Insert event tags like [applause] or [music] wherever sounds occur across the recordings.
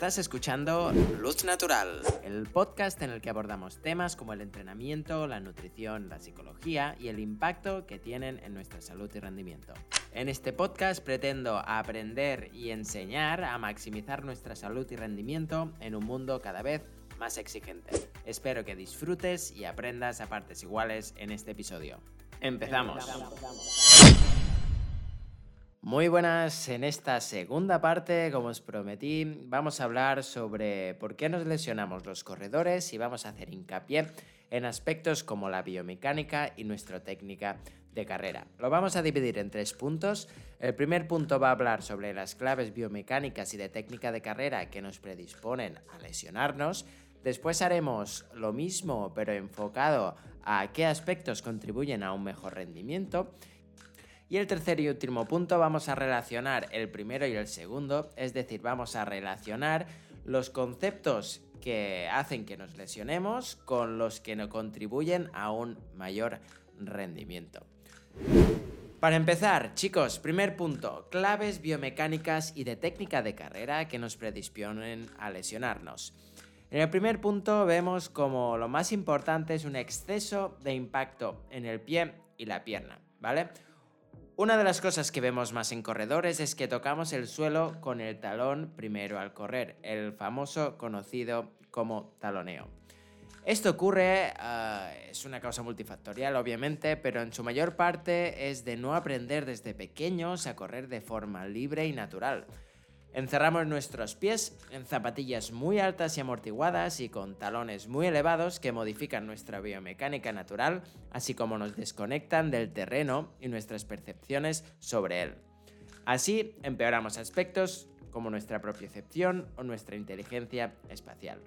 Estás escuchando Luz Natural, el podcast en el que abordamos temas como el entrenamiento, la nutrición, la psicología y el impacto que tienen en nuestra salud y rendimiento. En este podcast pretendo aprender y enseñar a maximizar nuestra salud y rendimiento en un mundo cada vez más exigente. Espero que disfrutes y aprendas a partes iguales en este episodio. Empezamos. Muy buenas, en esta segunda parte, como os prometí, vamos a hablar sobre por qué nos lesionamos los corredores y vamos a hacer hincapié en aspectos como la biomecánica y nuestra técnica de carrera. Lo vamos a dividir en tres puntos. El primer punto va a hablar sobre las claves biomecánicas y de técnica de carrera que nos predisponen a lesionarnos. Después haremos lo mismo pero enfocado a qué aspectos contribuyen a un mejor rendimiento. Y el tercer y último punto vamos a relacionar el primero y el segundo, es decir, vamos a relacionar los conceptos que hacen que nos lesionemos con los que nos contribuyen a un mayor rendimiento. Para empezar, chicos, primer punto, claves biomecánicas y de técnica de carrera que nos predisponen a lesionarnos. En el primer punto vemos como lo más importante es un exceso de impacto en el pie y la pierna, ¿vale? Una de las cosas que vemos más en corredores es que tocamos el suelo con el talón primero al correr, el famoso conocido como taloneo. Esto ocurre, ah, es una causa multifactorial obviamente, pero en su mayor parte es de no aprender desde pequeños a correr de forma libre y natural. Encerramos nuestros pies en zapatillas muy altas y amortiguadas y con talones muy elevados que modifican nuestra biomecánica natural, así como nos desconectan del terreno y nuestras percepciones sobre él. Así empeoramos aspectos como nuestra propiocepción o nuestra inteligencia espacial.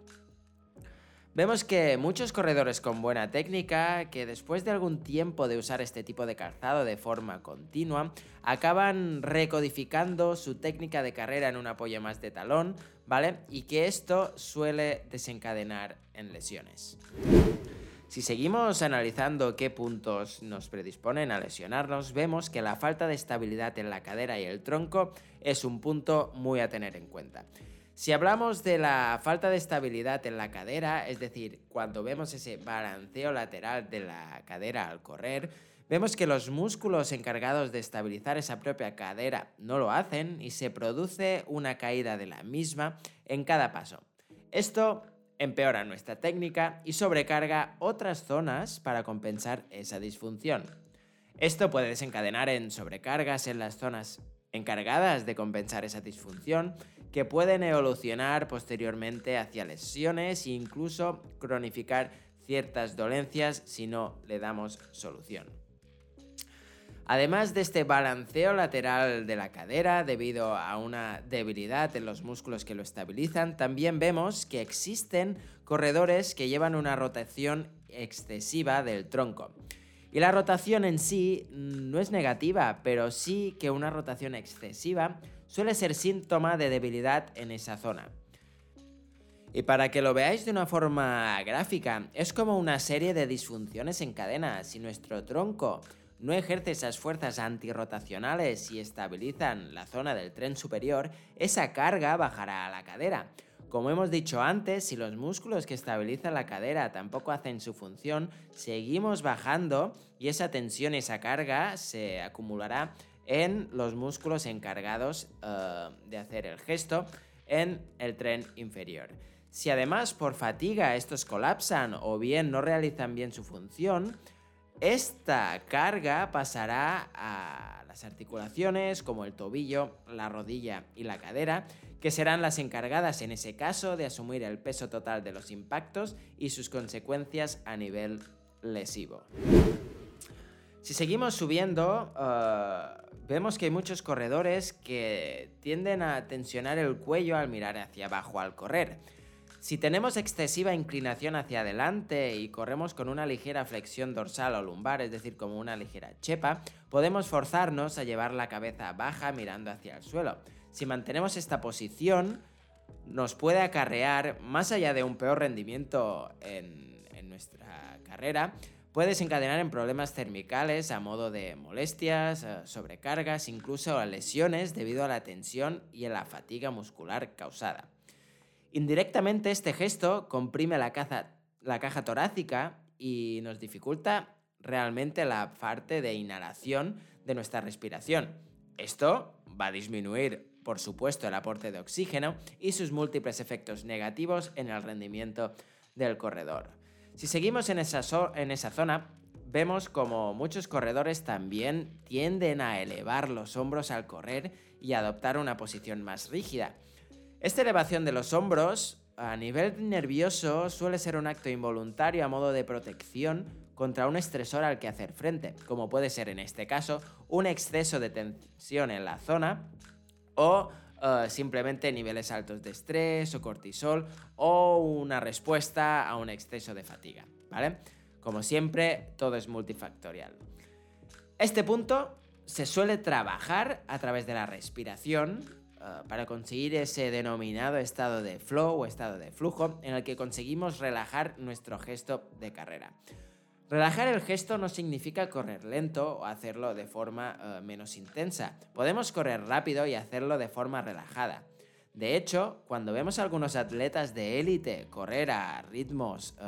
Vemos que muchos corredores con buena técnica, que después de algún tiempo de usar este tipo de calzado de forma continua, acaban recodificando su técnica de carrera en un apoyo más de talón, ¿vale? Y que esto suele desencadenar en lesiones. Si seguimos analizando qué puntos nos predisponen a lesionarnos, vemos que la falta de estabilidad en la cadera y el tronco es un punto muy a tener en cuenta. Si hablamos de la falta de estabilidad en la cadera, es decir, cuando vemos ese balanceo lateral de la cadera al correr, vemos que los músculos encargados de estabilizar esa propia cadera no lo hacen y se produce una caída de la misma en cada paso. Esto empeora nuestra técnica y sobrecarga otras zonas para compensar esa disfunción. Esto puede desencadenar en sobrecargas en las zonas encargadas de compensar esa disfunción que pueden evolucionar posteriormente hacia lesiones e incluso cronificar ciertas dolencias si no le damos solución. Además de este balanceo lateral de la cadera debido a una debilidad en los músculos que lo estabilizan, también vemos que existen corredores que llevan una rotación excesiva del tronco. Y la rotación en sí no es negativa, pero sí que una rotación excesiva suele ser síntoma de debilidad en esa zona. Y para que lo veáis de una forma gráfica, es como una serie de disfunciones en cadena. Si nuestro tronco no ejerce esas fuerzas antirrotacionales y estabilizan la zona del tren superior, esa carga bajará a la cadera. Como hemos dicho antes, si los músculos que estabilizan la cadera tampoco hacen su función, seguimos bajando y esa tensión, esa carga se acumulará en los músculos encargados eh, de hacer el gesto en el tren inferior. Si además por fatiga estos colapsan o bien no realizan bien su función, esta carga pasará a las articulaciones como el tobillo, la rodilla y la cadera, que serán las encargadas en ese caso de asumir el peso total de los impactos y sus consecuencias a nivel lesivo. Si seguimos subiendo, eh, vemos que hay muchos corredores que tienden a tensionar el cuello al mirar hacia abajo al correr. Si tenemos excesiva inclinación hacia adelante y corremos con una ligera flexión dorsal o lumbar, es decir, como una ligera chepa, podemos forzarnos a llevar la cabeza baja mirando hacia el suelo. Si mantenemos esta posición, nos puede acarrear, más allá de un peor rendimiento en, nuestra carrera, Puede desencadenar en problemas cervicales a modo de molestias, eh, sobrecargas, incluso lesiones debido a la tensión y a la fatiga muscular causada. Indirectamente este gesto comprime la caja torácica y nos dificulta realmente la parte de inhalación de nuestra respiración. Esto va a disminuir, por supuesto, el aporte de oxígeno y sus múltiples efectos negativos en el rendimiento del corredor. Si seguimos en esa, zona, vemos como muchos corredores también tienden a elevar los hombros al correr y adoptar una posición más rígida. Esta elevación de los hombros a nivel nervioso suele ser un acto involuntario a modo de protección contra un estresor al que hacer frente, como puede ser en este caso un exceso de tensión en la zona o eh, simplemente niveles altos de estrés o cortisol o una respuesta a un exceso de fatiga, ¿vale? Como siempre, todo es multifactorial. Este punto se suele trabajar a través de la respiración eh, para conseguir ese denominado estado de flow o estado de flujo en el que conseguimos relajar nuestro gesto de carrera. Relajar el gesto no significa correr lento o hacerlo de forma eh, menos intensa. Podemos correr rápido y hacerlo de forma relajada. De hecho, cuando vemos a algunos atletas de élite correr a ritmos eh,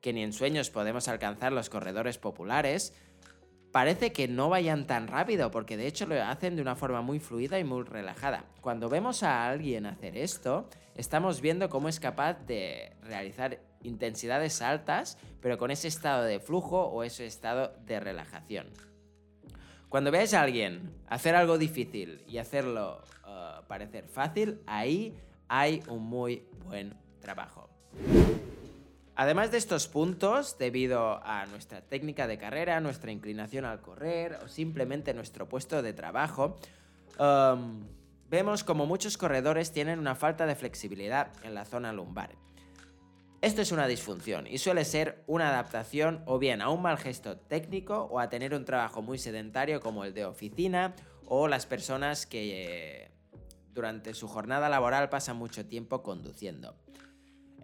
que ni en sueños podemos alcanzar los corredores populares, parece que no vayan tan rápido, porque de hecho lo hacen de una forma muy fluida y muy relajada. Cuando vemos a alguien hacer esto, estamos viendo cómo es capaz de realizar intensidades altas, pero con ese estado de flujo o ese estado de relajación. Cuando veáis a alguien hacer algo difícil y hacerlo uh, parecer fácil, ahí hay un muy buen trabajo. Además de estos puntos, debido a nuestra técnica de carrera, nuestra inclinación al correr o simplemente nuestro puesto de trabajo, um, vemos como muchos corredores tienen una falta de flexibilidad en la zona lumbar. Esto es una disfunción y suele ser una adaptación o bien a un mal gesto técnico o a tener un trabajo muy sedentario como el de oficina o las personas que eh, durante su jornada laboral pasan mucho tiempo conduciendo.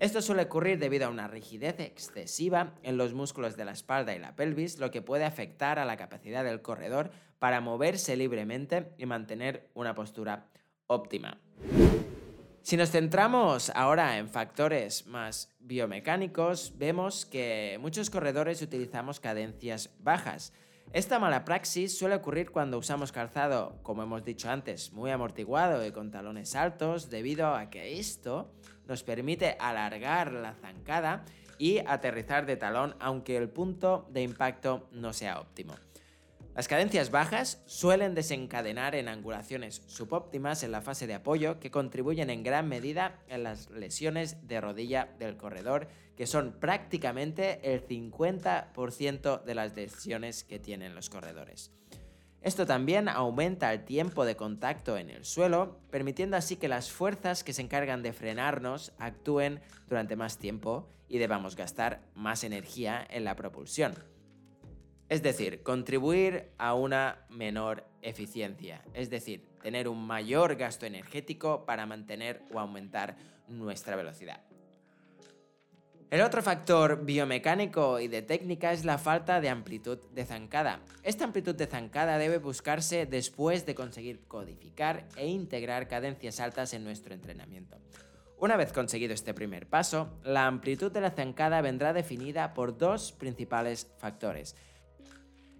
Esto suele ocurrir debido a una rigidez excesiva en los músculos de la espalda y la pelvis, lo que puede afectar a la capacidad del corredor para moverse libremente y mantener una postura óptima. Si nos centramos ahora en factores más biomecánicos, vemos que muchos corredores utilizamos cadencias bajas. Esta mala praxis suele ocurrir cuando usamos calzado, como hemos dicho antes, muy amortiguado y con talones altos, debido a que esto nos permite alargar la zancada y aterrizar de talón aunque el punto de impacto no sea óptimo. Las cadencias bajas suelen desencadenar en angulaciones subóptimas en la fase de apoyo que contribuyen en gran medida en las lesiones de rodilla del corredor, que son prácticamente el 50% de las lesiones que tienen los corredores. Esto también aumenta el tiempo de contacto en el suelo, permitiendo así que las fuerzas que se encargan de frenarnos actúen durante más tiempo y debamos gastar más energía en la propulsión. Es decir, contribuir a una menor eficiencia, es decir, tener un mayor gasto energético para mantener o aumentar nuestra velocidad. El otro factor biomecánico y de técnica es la falta de amplitud de zancada. Esta amplitud de zancada debe buscarse después de conseguir codificar e integrar cadencias altas en nuestro entrenamiento. Una vez conseguido este primer paso, la amplitud de la zancada vendrá definida por dos principales factores.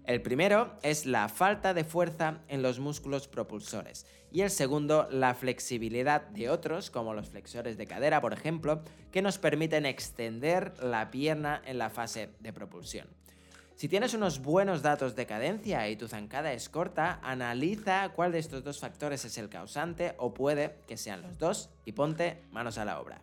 El primero es la falta de fuerza en los músculos propulsores y el segundo la flexibilidad de otros, como los flexores de cadera, por ejemplo, que nos permiten extender la pierna en la fase de propulsión. Si tienes unos buenos datos de cadencia y tu zancada es corta, analiza cuál de estos dos factores es el causante o puede que sean los dos y ponte manos a la obra.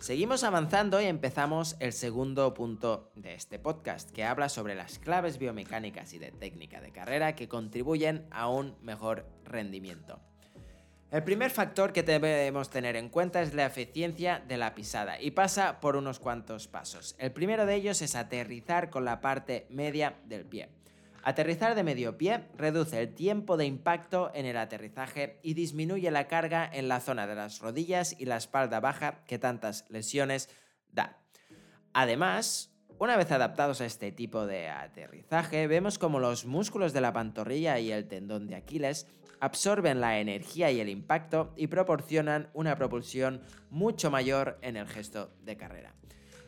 Seguimos avanzando y empezamos el segundo punto de este podcast, que habla sobre las claves biomecánicas y de técnica de carrera que contribuyen a un mejor rendimiento. El primer factor que debemos tener en cuenta es la eficiencia de la pisada y pasa por unos cuantos pasos. El primero de ellos es aterrizar con la parte media del pie. Aterrizar de medio pie reduce el tiempo de impacto en el aterrizaje y disminuye la carga en la zona de las rodillas y la espalda baja que tantas lesiones da. Además, una vez adaptados a este tipo de aterrizaje, vemos como los músculos de la pantorrilla y el tendón de Aquiles absorben la energía y el impacto y proporcionan una propulsión mucho mayor en el gesto de carrera.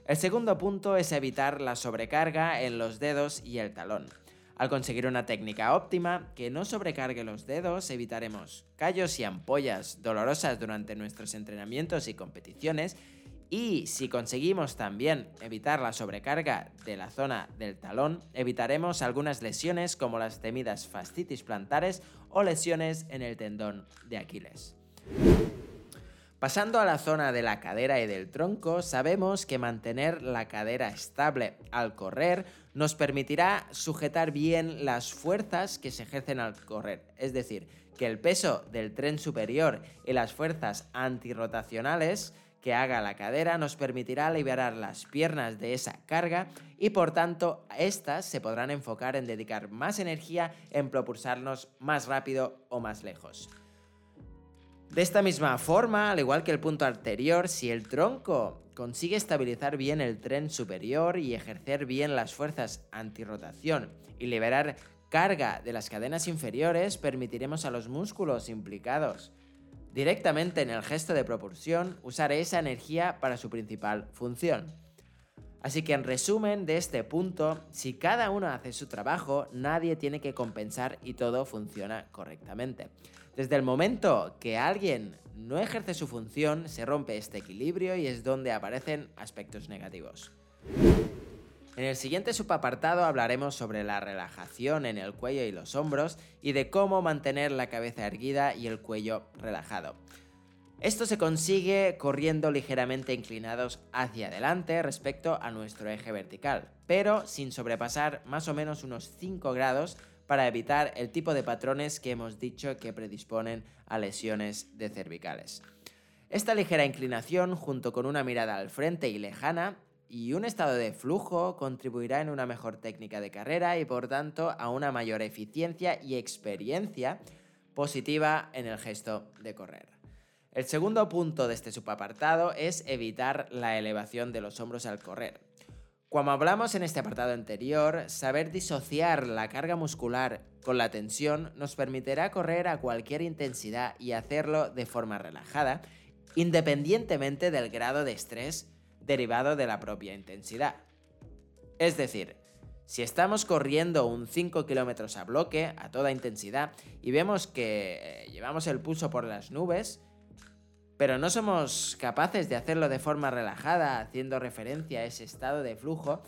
El segundo punto es evitar la sobrecarga en los dedos y el talón. Al conseguir una técnica óptima que no sobrecargue los dedos, evitaremos callos y ampollas dolorosas durante nuestros entrenamientos y competiciones. Y si conseguimos también evitar la sobrecarga de la zona del talón, evitaremos algunas lesiones como las temidas fascitis plantares o lesiones en el tendón de Aquiles. Pasando a la zona de la cadera y del tronco, sabemos que mantener la cadera estable al correr nos permitirá sujetar bien las fuerzas que se ejercen al correr. Es decir, que el peso del tren superior y las fuerzas antirrotacionales que haga la cadera nos permitirá liberar las piernas de esa carga y por tanto estas se podrán enfocar en dedicar más energía en propulsarnos más rápido o más lejos. De esta misma forma, al igual que el punto anterior, si el tronco consigue estabilizar bien el tren superior y ejercer bien las fuerzas antirrotación y liberar carga de las cadenas inferiores, permitiremos a los músculos implicados directamente en el gesto de propulsión usar esa energía para su principal función. Así que en resumen de este punto, si cada uno hace su trabajo, nadie tiene que compensar y todo funciona correctamente. Desde el momento que alguien no ejerce su función, se rompe este equilibrio y es donde aparecen aspectos negativos. En el siguiente subapartado hablaremos sobre la relajación en el cuello y los hombros y de cómo mantener la cabeza erguida y el cuello relajado. Esto se consigue corriendo ligeramente inclinados hacia adelante respecto a nuestro eje vertical, pero sin sobrepasar más o menos unos 5 grados para evitar el tipo de patrones que hemos dicho que predisponen a lesiones de cervicales. Esta ligera inclinación, junto con una mirada al frente y lejana, y un estado de flujo contribuirá en una mejor técnica de carrera y por tanto a una mayor eficiencia y experiencia positiva en el gesto de correr. El segundo punto de este subapartado es evitar la elevación de los hombros al correr. Como hablamos en este apartado anterior, saber disociar la carga muscular con la tensión nos permitirá correr a cualquier intensidad y hacerlo de forma relajada, independientemente del grado de estrés derivado de la propia intensidad. Es decir, si estamos corriendo un 5 km a bloque a toda intensidad y vemos que eh, llevamos el pulso por las nubes, pero no somos capaces de hacerlo de forma relajada, haciendo referencia a ese estado de flujo,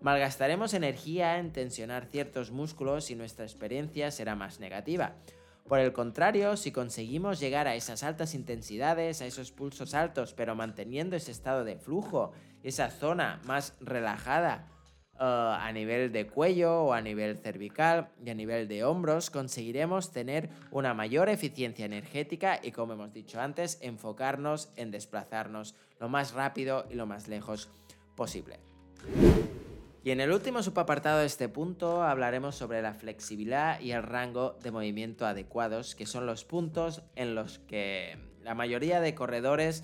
malgastaremos energía en tensionar ciertos músculos y nuestra experiencia será más negativa. Por el contrario, si conseguimos llegar a esas altas intensidades, a esos pulsos altos, pero manteniendo ese estado de flujo, esa zona más relajada uh, a nivel de cuello o a nivel cervical y a nivel de hombros, conseguiremos tener una mayor eficiencia energética y, como hemos dicho antes, enfocarnos en desplazarnos lo más rápido y lo más lejos posible. Y en el último subapartado de este punto hablaremos sobre la flexibilidad y el rango de movimiento adecuados, que son los puntos en los que la mayoría de corredores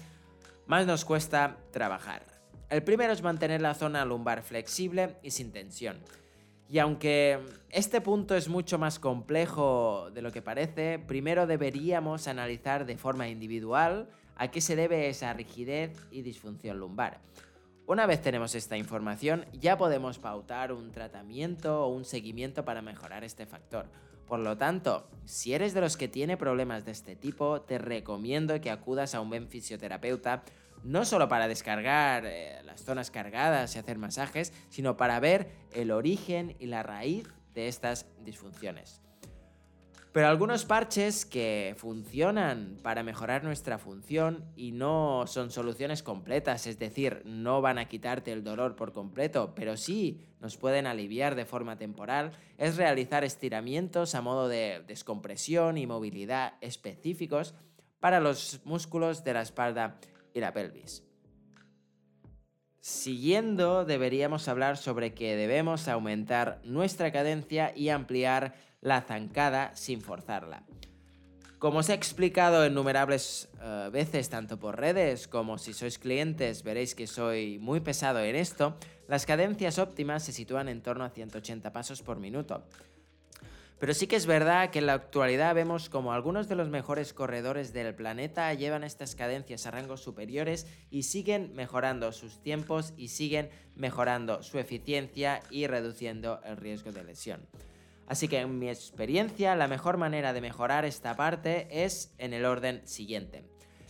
más nos cuesta trabajar. El primero es mantener la zona lumbar flexible y sin tensión. Y aunque este punto es mucho más complejo de lo que parece, primero deberíamos analizar de forma individual a qué se debe esa rigidez y disfunción lumbar. Una vez tenemos esta información, ya podemos pautar un tratamiento o un seguimiento para mejorar este factor. Por lo tanto, si eres de los que tiene problemas de este tipo, te recomiendo que acudas a un buen fisioterapeuta, no solo para descargar eh, las zonas cargadas y hacer masajes, sino para ver el origen y la raíz de estas disfunciones. Pero algunos parches que funcionan para mejorar nuestra función y no son soluciones completas, es decir, no van a quitarte el dolor por completo, pero sí nos pueden aliviar de forma temporal, es realizar estiramientos a modo de descompresión y movilidad específicos para los músculos de la espalda y la pelvis. Siguiendo, deberíamos hablar sobre que debemos aumentar nuestra cadencia y ampliar la zancada sin forzarla. Como os he explicado innumerables uh, veces, tanto por redes como si sois clientes, veréis que soy muy pesado en esto, las cadencias óptimas se sitúan en torno a 180 pasos por minuto. Pero sí que es verdad que en la actualidad vemos como algunos de los mejores corredores del planeta llevan estas cadencias a rangos superiores y siguen mejorando sus tiempos y siguen mejorando su eficiencia y reduciendo el riesgo de lesión. Así que en mi experiencia la mejor manera de mejorar esta parte es en el orden siguiente.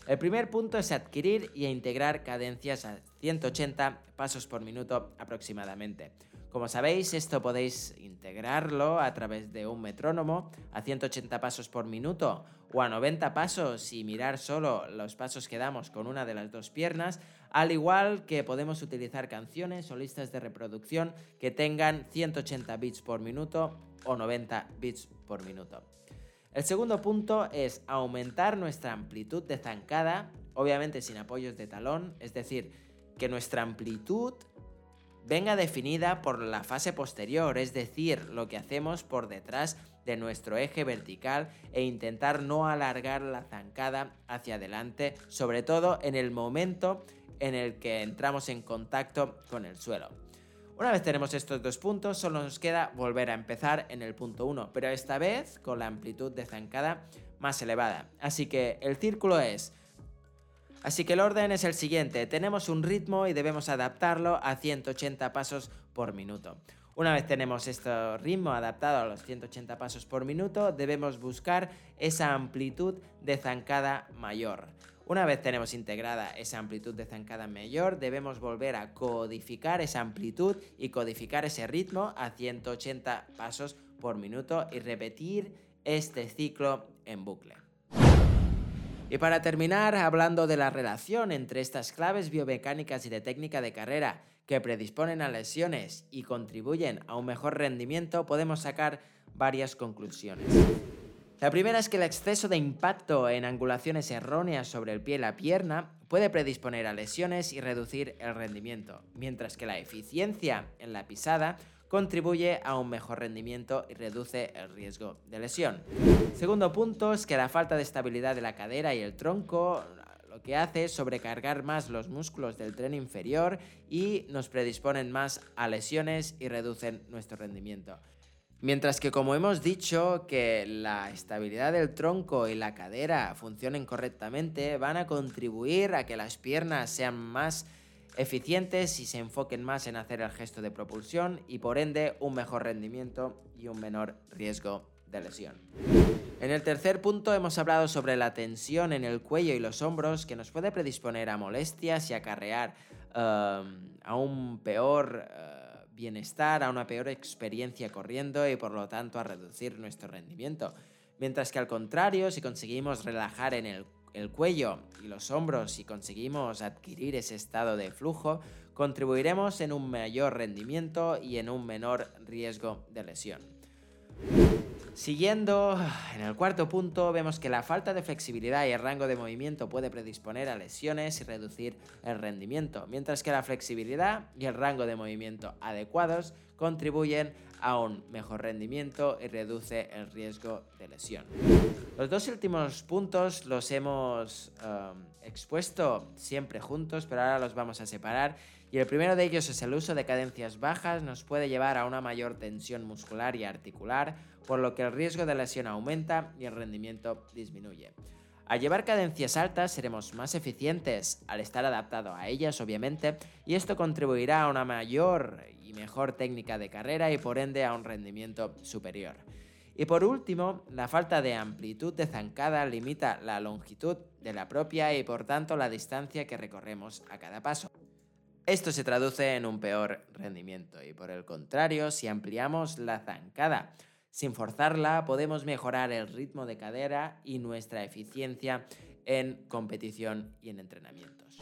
El primer punto es adquirir e integrar cadencias a 180 pasos por minuto aproximadamente. Como sabéis, esto podéis integrarlo a través de un metrónomo a 180 pasos por minuto o a 90 pasos y mirar solo los pasos que damos con una de las dos piernas, al igual que podemos utilizar canciones o listas de reproducción que tengan 180 bits por minuto o 90 bits por minuto. El segundo punto es aumentar nuestra amplitud de zancada, obviamente sin apoyos de talón, es decir, que nuestra amplitud venga definida por la fase posterior, es decir, lo que hacemos por detrás de nuestro eje vertical e intentar no alargar la zancada hacia adelante, sobre todo en el momento en el que entramos en contacto con el suelo. Una vez tenemos estos dos puntos, solo nos queda volver a empezar en el punto 1, pero esta vez con la amplitud de zancada más elevada. Así que el círculo es Así que el orden es el siguiente, tenemos un ritmo y debemos adaptarlo a 180 pasos por minuto. Una vez tenemos este ritmo adaptado a los 180 pasos por minuto, debemos buscar esa amplitud de zancada mayor. Una vez tenemos integrada esa amplitud de zancada mayor, debemos volver a codificar esa amplitud y codificar ese ritmo a 180 pasos por minuto y repetir este ciclo en bucle. Y para terminar, hablando de la relación entre estas claves biomecánicas y de técnica de carrera que predisponen a lesiones y contribuyen a un mejor rendimiento, podemos sacar varias conclusiones. La primera es que el exceso de impacto en angulaciones erróneas sobre el pie y la pierna puede predisponer a lesiones y reducir el rendimiento, mientras que la eficiencia en la pisada contribuye a un mejor rendimiento y reduce el riesgo de lesión. Segundo punto es que la falta de estabilidad de la cadera y el tronco lo que hace es sobrecargar más los músculos del tren inferior y nos predisponen más a lesiones y reducen nuestro rendimiento. Mientras que como hemos dicho que la estabilidad del tronco y la cadera funcionen correctamente, van a contribuir a que las piernas sean más eficientes y se enfoquen más en hacer el gesto de propulsión y por ende un mejor rendimiento y un menor riesgo de lesión. En el tercer punto hemos hablado sobre la tensión en el cuello y los hombros que nos puede predisponer a molestias y acarrear um, a un peor uh, bienestar, a una peor experiencia corriendo y por lo tanto a reducir nuestro rendimiento. Mientras que al contrario, si conseguimos relajar en el el cuello y los hombros si conseguimos adquirir ese estado de flujo, contribuiremos en un mayor rendimiento y en un menor riesgo de lesión. Siguiendo, [sighs] en el cuarto punto vemos que la falta de flexibilidad y el rango de movimiento puede predisponer a lesiones y reducir el rendimiento, mientras que la flexibilidad y el rango de movimiento adecuados contribuyen a un mejor rendimiento y reduce el riesgo de lesión. Los dos últimos puntos los hemos um, expuesto siempre juntos, pero ahora los vamos a separar. Y el primero de ellos es el uso de cadencias bajas, nos puede llevar a una mayor tensión muscular y articular, por lo que el riesgo de lesión aumenta y el rendimiento disminuye. Al llevar cadencias altas seremos más eficientes al estar adaptado a ellas, obviamente, y esto contribuirá a una mayor y mejor técnica de carrera y por ende a un rendimiento superior. Y por último, la falta de amplitud de zancada limita la longitud de la propia y por tanto la distancia que recorremos a cada paso. Esto se traduce en un peor rendimiento y por el contrario, si ampliamos la zancada sin forzarla, podemos mejorar el ritmo de cadera y nuestra eficiencia en competición y en entrenamientos.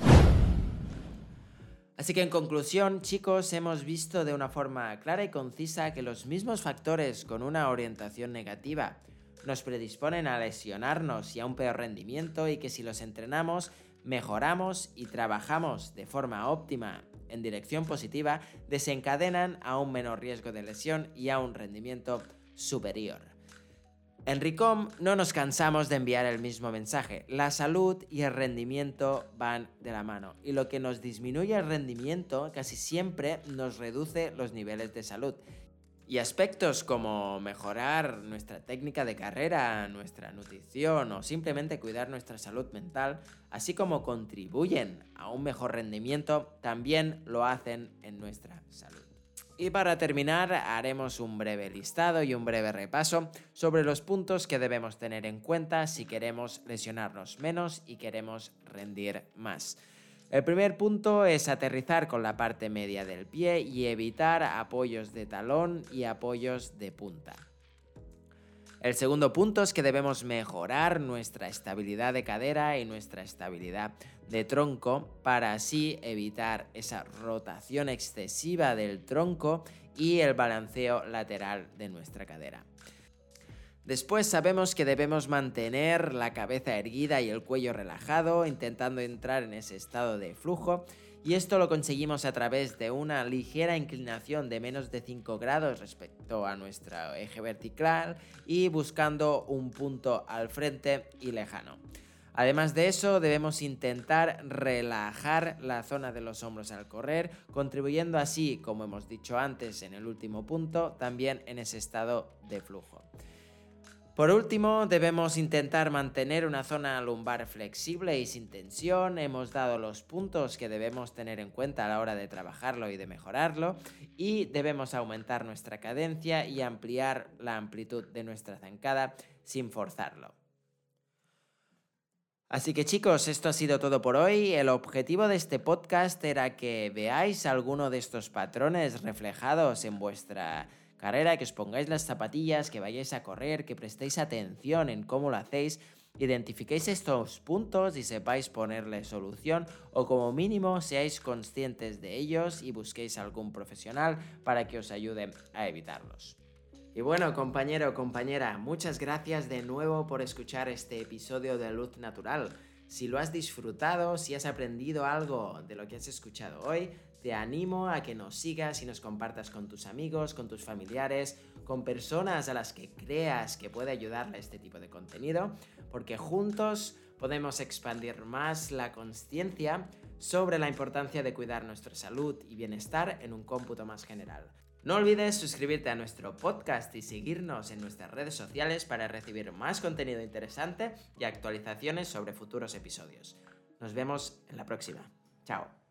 Así que en conclusión, chicos, hemos visto de una forma clara y concisa que los mismos factores con una orientación negativa nos predisponen a lesionarnos y a un peor rendimiento y que si los entrenamos, mejoramos y trabajamos de forma óptima en dirección positiva, desencadenan a un menor riesgo de lesión y a un rendimiento superior. En RICOM no nos cansamos de enviar el mismo mensaje. La salud y el rendimiento van de la mano. Y lo que nos disminuye el rendimiento casi siempre nos reduce los niveles de salud. Y aspectos como mejorar nuestra técnica de carrera, nuestra nutrición o simplemente cuidar nuestra salud mental, así como contribuyen a un mejor rendimiento, también lo hacen en nuestra salud. Y para terminar, haremos un breve listado y un breve repaso sobre los puntos que debemos tener en cuenta si queremos lesionarnos menos y queremos rendir más. El primer punto es aterrizar con la parte media del pie y evitar apoyos de talón y apoyos de punta. El segundo punto es que debemos mejorar nuestra estabilidad de cadera y nuestra estabilidad de tronco para así evitar esa rotación excesiva del tronco y el balanceo lateral de nuestra cadera. Después sabemos que debemos mantener la cabeza erguida y el cuello relajado, intentando entrar en ese estado de flujo, y esto lo conseguimos a través de una ligera inclinación de menos de 5 grados respecto a nuestro eje vertical y buscando un punto al frente y lejano. Además de eso, debemos intentar relajar la zona de los hombros al correr, contribuyendo así, como hemos dicho antes en el último punto, también en ese estado de flujo. Por último, debemos intentar mantener una zona lumbar flexible y sin tensión. Hemos dado los puntos que debemos tener en cuenta a la hora de trabajarlo y de mejorarlo. Y debemos aumentar nuestra cadencia y ampliar la amplitud de nuestra zancada sin forzarlo. Así que chicos, esto ha sido todo por hoy. El objetivo de este podcast era que veáis alguno de estos patrones reflejados en vuestra carrera, que os pongáis las zapatillas, que vayáis a correr, que prestéis atención en cómo lo hacéis, identifiquéis estos puntos y sepáis ponerle solución o como mínimo seáis conscientes de ellos y busquéis algún profesional para que os ayude a evitarlos. Y bueno, compañero, compañera, muchas gracias de nuevo por escuchar este episodio de Luz Natural. Si lo has disfrutado, si has aprendido algo de lo que has escuchado hoy, te animo a que nos sigas y nos compartas con tus amigos, con tus familiares, con personas a las que creas que puede ayudarle este tipo de contenido, porque juntos podemos expandir más la conciencia sobre la importancia de cuidar nuestra salud y bienestar en un cómputo más general. No olvides suscribirte a nuestro podcast y seguirnos en nuestras redes sociales para recibir más contenido interesante y actualizaciones sobre futuros episodios. Nos vemos en la próxima. Chao.